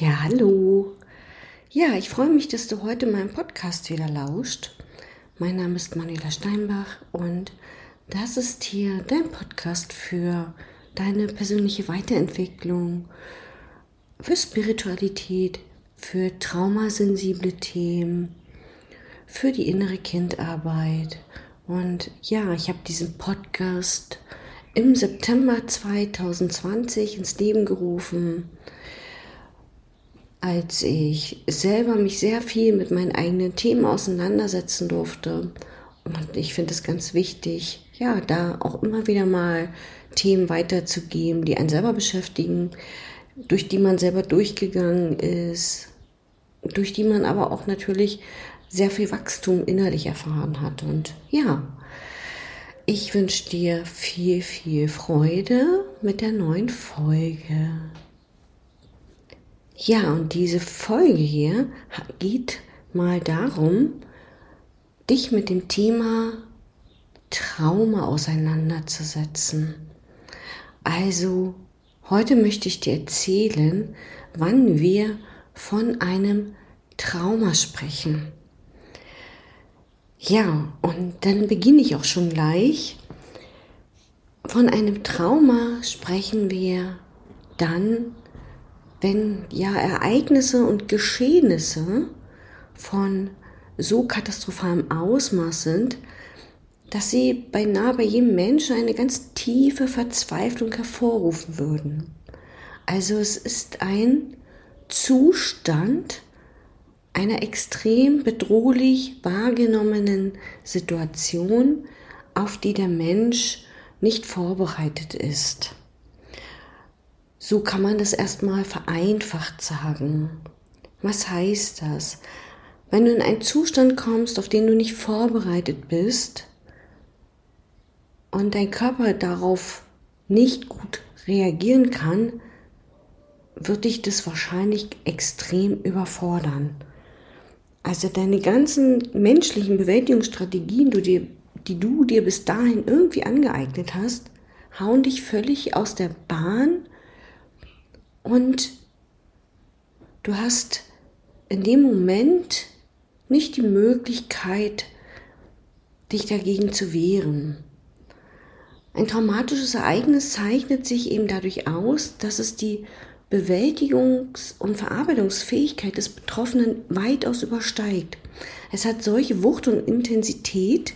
Ja, hallo. Ja, ich freue mich, dass du heute meinem Podcast wieder lauscht. Mein Name ist Manuela Steinbach und das ist hier dein Podcast für deine persönliche Weiterentwicklung, für Spiritualität, für traumasensible Themen, für die innere Kindarbeit. Und ja, ich habe diesen Podcast im September 2020 ins Leben gerufen als ich selber mich sehr viel mit meinen eigenen Themen auseinandersetzen durfte. Und ich finde es ganz wichtig, ja, da auch immer wieder mal Themen weiterzugeben, die einen selber beschäftigen, durch die man selber durchgegangen ist, durch die man aber auch natürlich sehr viel Wachstum innerlich erfahren hat. Und ja, ich wünsche dir viel, viel Freude mit der neuen Folge. Ja, und diese Folge hier geht mal darum, dich mit dem Thema Trauma auseinanderzusetzen. Also, heute möchte ich dir erzählen, wann wir von einem Trauma sprechen. Ja, und dann beginne ich auch schon gleich. Von einem Trauma sprechen wir dann, wenn ja Ereignisse und Geschehnisse von so katastrophalem Ausmaß sind, dass sie beinahe bei jedem Menschen eine ganz tiefe Verzweiflung hervorrufen würden. Also es ist ein Zustand einer extrem bedrohlich wahrgenommenen Situation, auf die der Mensch nicht vorbereitet ist. So kann man das erstmal vereinfacht sagen. Was heißt das? Wenn du in einen Zustand kommst, auf den du nicht vorbereitet bist und dein Körper darauf nicht gut reagieren kann, wird dich das wahrscheinlich extrem überfordern. Also deine ganzen menschlichen Bewältigungsstrategien, die du dir bis dahin irgendwie angeeignet hast, hauen dich völlig aus der Bahn und du hast in dem Moment nicht die Möglichkeit, dich dagegen zu wehren. Ein traumatisches Ereignis zeichnet sich eben dadurch aus, dass es die Bewältigungs- und Verarbeitungsfähigkeit des Betroffenen weitaus übersteigt. Es hat solche Wucht und Intensität,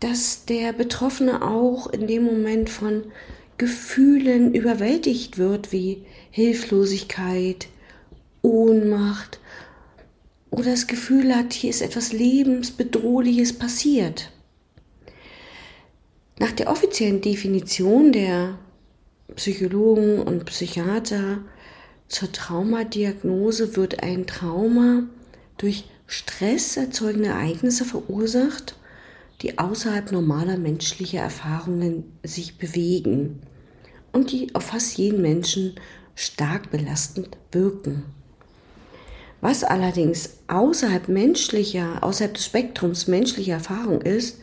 dass der Betroffene auch in dem Moment von Gefühlen überwältigt wird, wie Hilflosigkeit, Ohnmacht oder das Gefühl hat, hier ist etwas Lebensbedrohliches passiert. Nach der offiziellen Definition der Psychologen und Psychiater zur Traumadiagnose wird ein Trauma durch Stress erzeugende Ereignisse verursacht, die außerhalb normaler menschlicher Erfahrungen sich bewegen und die auf fast jeden Menschen stark belastend wirken. Was allerdings außerhalb menschlicher, außerhalb des Spektrums menschlicher Erfahrung ist,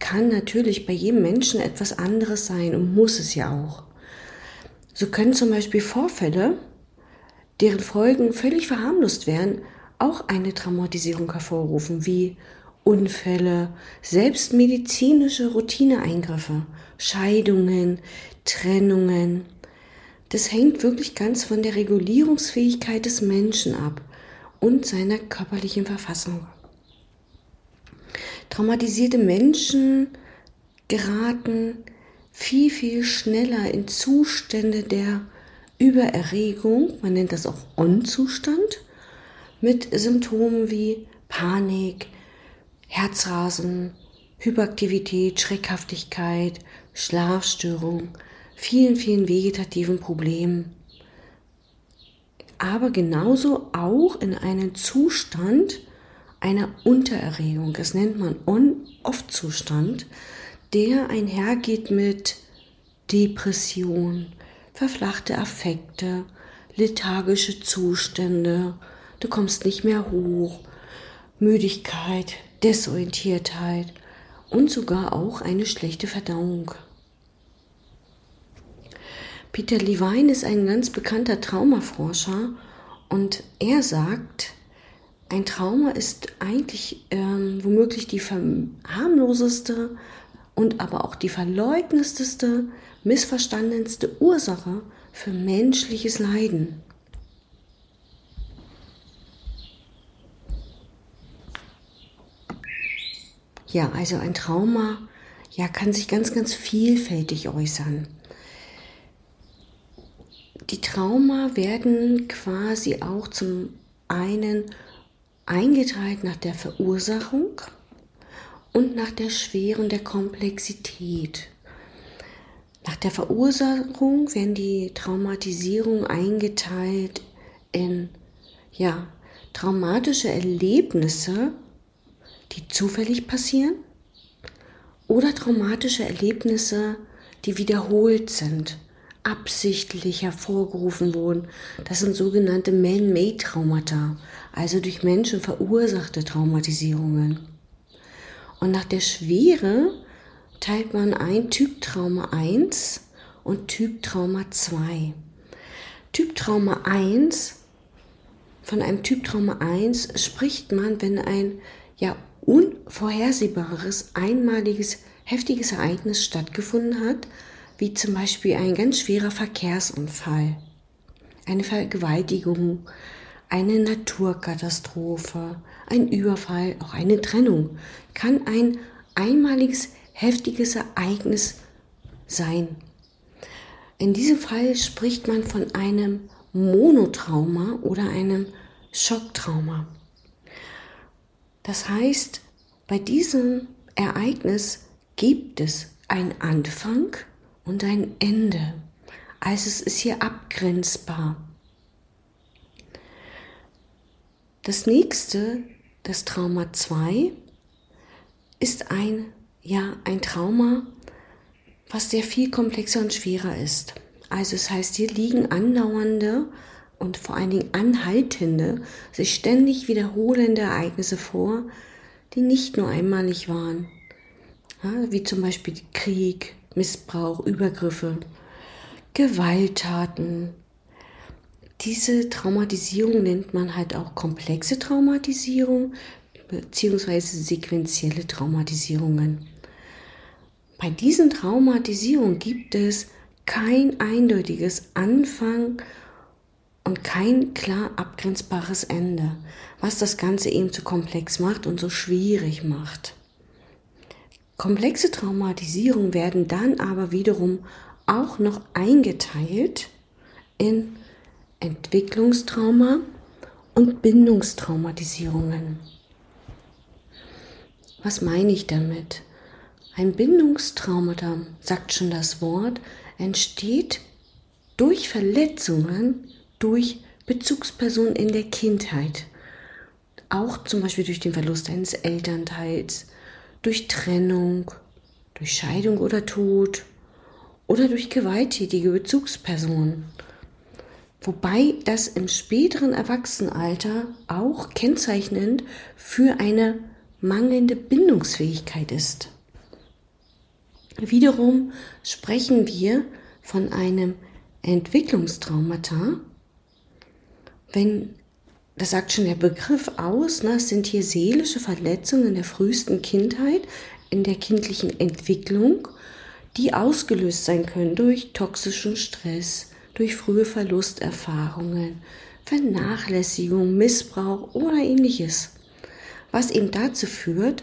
kann natürlich bei jedem Menschen etwas anderes sein und muss es ja auch. So können zum Beispiel Vorfälle, deren Folgen völlig verharmlost werden, auch eine Traumatisierung hervorrufen, wie Unfälle, selbst medizinische Routineeingriffe, Scheidungen, Trennungen, das hängt wirklich ganz von der Regulierungsfähigkeit des Menschen ab und seiner körperlichen Verfassung. Traumatisierte Menschen geraten viel, viel schneller in Zustände der Übererregung, man nennt das auch On-Zustand, mit Symptomen wie Panik, Herzrasen, Hyperaktivität, Schreckhaftigkeit, Schlafstörung, vielen, vielen vegetativen Problemen. Aber genauso auch in einen Zustand einer Untererregung. Das nennt man On-Off-Zustand, der einhergeht mit Depression, verflachte Affekte, lethargische Zustände, du kommst nicht mehr hoch, Müdigkeit, Desorientiertheit und sogar auch eine schlechte Verdauung. Peter Levine ist ein ganz bekannter Traumaforscher Und er sagt, ein Trauma ist eigentlich ähm, womöglich die harmloseste und aber auch die verleugnetste, missverstandenste Ursache für menschliches Leiden. Ja, also ein Trauma ja, kann sich ganz, ganz vielfältig äußern. Die Trauma werden quasi auch zum einen eingeteilt nach der Verursachung und nach der Schwere und der Komplexität. Nach der Verursachung werden die Traumatisierungen eingeteilt in ja, traumatische Erlebnisse, die zufällig passieren oder traumatische Erlebnisse, die wiederholt sind, absichtlich hervorgerufen wurden. Das sind sogenannte Man-Made-Traumata, also durch Menschen verursachte Traumatisierungen. Und nach der Schwere teilt man ein Typ Trauma 1 und Typ Trauma 2. Typ Trauma 1, von einem Typ Trauma 1 spricht man, wenn ein ja unvorhersehbares, einmaliges, heftiges Ereignis stattgefunden hat, wie zum Beispiel ein ganz schwerer Verkehrsunfall, eine Vergewaltigung, eine Naturkatastrophe, ein Überfall, auch eine Trennung, kann ein einmaliges, heftiges Ereignis sein. In diesem Fall spricht man von einem Monotrauma oder einem Schocktrauma. Das heißt, bei diesem Ereignis gibt es einen Anfang und ein Ende. Also es ist hier abgrenzbar. Das nächste, das Trauma 2, ist ein, ja, ein Trauma, was sehr viel komplexer und schwerer ist. Also es heißt, hier liegen andauernde und vor allen Dingen anhaltende, sich ständig wiederholende Ereignisse vor, die nicht nur einmalig waren, ja, wie zum Beispiel Krieg, Missbrauch, Übergriffe, Gewalttaten. Diese Traumatisierung nennt man halt auch komplexe Traumatisierung beziehungsweise sequentielle Traumatisierungen. Bei diesen Traumatisierungen gibt es kein eindeutiges Anfang und kein klar abgrenzbares Ende, was das Ganze eben zu komplex macht und so schwierig macht. Komplexe Traumatisierungen werden dann aber wiederum auch noch eingeteilt in Entwicklungstrauma und Bindungstraumatisierungen. Was meine ich damit? Ein Bindungstraumata, sagt schon das Wort, entsteht durch Verletzungen durch Bezugspersonen in der Kindheit. Auch zum Beispiel durch den Verlust eines Elternteils, durch Trennung, durch Scheidung oder Tod oder durch gewalttätige Bezugspersonen. Wobei das im späteren Erwachsenenalter auch kennzeichnend für eine mangelnde Bindungsfähigkeit ist. Wiederum sprechen wir von einem Entwicklungstraumata, wenn, das sagt schon der Begriff aus, ne, es sind hier seelische Verletzungen in der frühesten Kindheit, in der kindlichen Entwicklung, die ausgelöst sein können durch toxischen Stress, durch frühe Verlusterfahrungen, Vernachlässigung, Missbrauch oder ähnliches. Was eben dazu führt,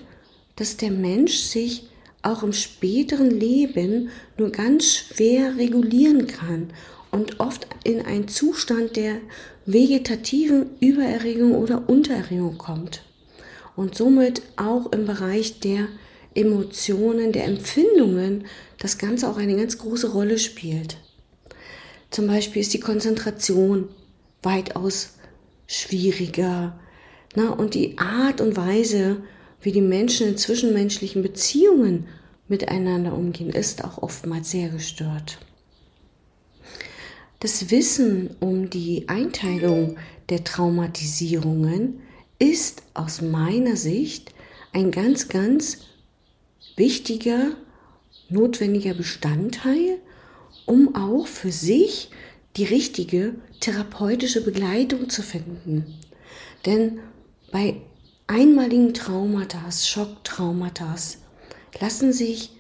dass der Mensch sich auch im späteren Leben nur ganz schwer regulieren kann und oft in einen Zustand der vegetativen Übererregung oder Untererregung kommt und somit auch im Bereich der Emotionen, der Empfindungen das Ganze auch eine ganz große Rolle spielt. Zum Beispiel ist die Konzentration weitaus schwieriger na, und die Art und Weise, wie die Menschen in zwischenmenschlichen Beziehungen miteinander umgehen, ist auch oftmals sehr gestört. Das Wissen um die Einteilung der Traumatisierungen ist aus meiner Sicht ein ganz, ganz wichtiger, notwendiger Bestandteil, um auch für sich die richtige therapeutische Begleitung zu finden. Denn bei einmaligen Traumata, Schocktraumata, lassen sich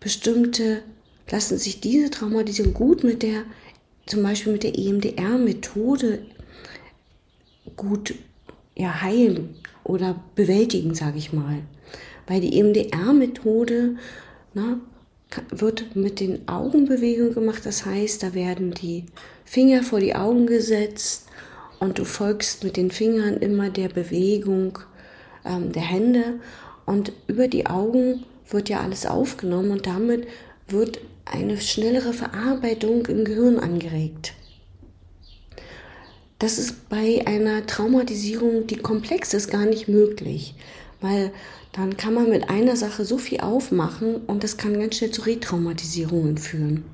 bestimmte, lassen sich diese Traumatisierung gut mit der, zum Beispiel mit der EMDR-Methode gut ja, heilen oder bewältigen, sage ich mal. Weil die EMDR-Methode wird mit den Augenbewegungen gemacht. Das heißt, da werden die Finger vor die Augen gesetzt und du folgst mit den Fingern immer der Bewegung ähm, der Hände und über die Augen wird ja alles aufgenommen und damit wird eine schnellere Verarbeitung im Gehirn angeregt. Das ist bei einer Traumatisierung, die komplex ist, gar nicht möglich, weil dann kann man mit einer Sache so viel aufmachen und das kann ganz schnell zu Retraumatisierungen führen.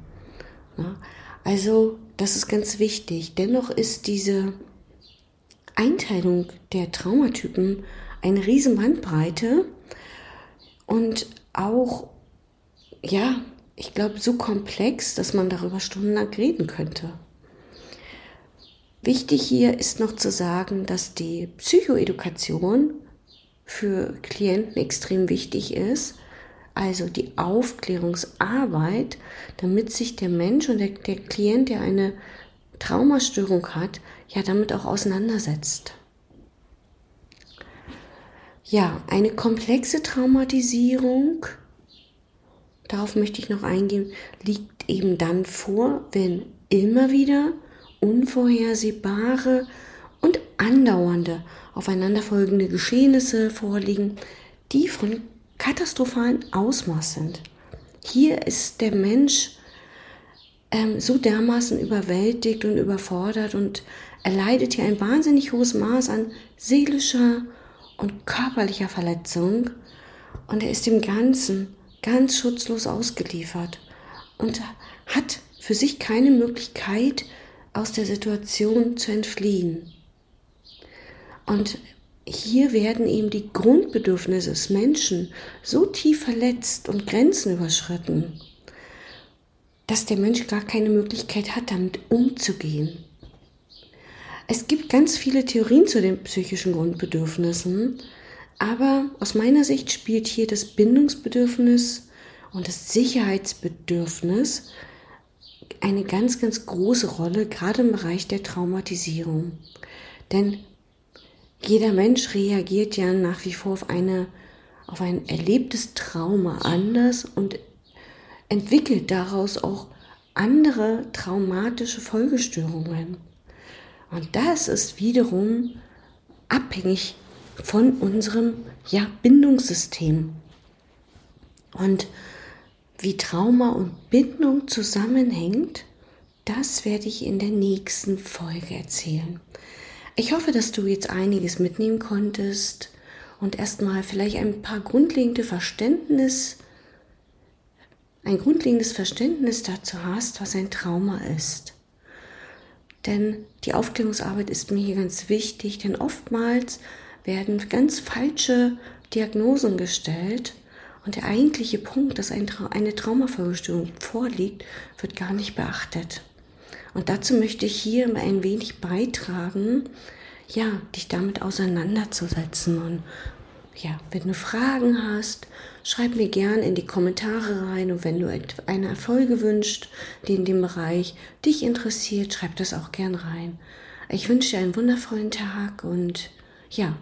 Also das ist ganz wichtig. Dennoch ist diese Einteilung der Traumatypen eine riesen Bandbreite und auch, ja, ich glaube, so komplex, dass man darüber stundenlang reden könnte. Wichtig hier ist noch zu sagen, dass die Psychoedukation für Klienten extrem wichtig ist. Also die Aufklärungsarbeit, damit sich der Mensch und der, der Klient, der eine Traumastörung hat, ja damit auch auseinandersetzt. Ja, eine komplexe Traumatisierung, darauf möchte ich noch eingehen, liegt eben dann vor, wenn immer wieder unvorhersehbare und andauernde aufeinanderfolgende Geschehnisse vorliegen, die von katastrophalen Ausmaß sind. Hier ist der Mensch ähm, so dermaßen überwältigt und überfordert und er leidet hier ein wahnsinnig hohes Maß an seelischer und körperlicher Verletzung und er ist dem Ganzen ganz schutzlos ausgeliefert und hat für sich keine Möglichkeit, aus der Situation zu entfliehen. Und hier werden eben die Grundbedürfnisse des Menschen so tief verletzt und Grenzen überschritten, dass der Mensch gar keine Möglichkeit hat, damit umzugehen. Es gibt ganz viele Theorien zu den psychischen Grundbedürfnissen, aber aus meiner Sicht spielt hier das Bindungsbedürfnis und das Sicherheitsbedürfnis eine ganz, ganz große Rolle, gerade im Bereich der Traumatisierung. Denn jeder Mensch reagiert ja nach wie vor auf, eine, auf ein erlebtes Trauma anders und entwickelt daraus auch andere traumatische Folgestörungen. Und das ist wiederum abhängig von unserem ja, Bindungssystem. Und wie Trauma und Bindung zusammenhängt, das werde ich in der nächsten Folge erzählen. Ich hoffe, dass du jetzt einiges mitnehmen konntest und erstmal vielleicht ein paar grundlegende Verständnis, ein grundlegendes Verständnis dazu hast, was ein Trauma ist. Denn die Aufklärungsarbeit ist mir hier ganz wichtig, denn oftmals werden ganz falsche Diagnosen gestellt und der eigentliche Punkt, dass ein Tra eine Traumafolgestörung vorliegt, wird gar nicht beachtet. Und dazu möchte ich hier ein wenig beitragen, ja, dich damit auseinanderzusetzen. Und ja, wenn du Fragen hast, schreib mir gern in die Kommentare rein. Und wenn du eine Erfolge wünschst, die in dem Bereich dich interessiert, schreib das auch gern rein. Ich wünsche dir einen wundervollen Tag und ja,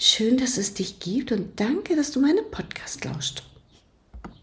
schön, dass es dich gibt und danke, dass du meinen Podcast lauscht.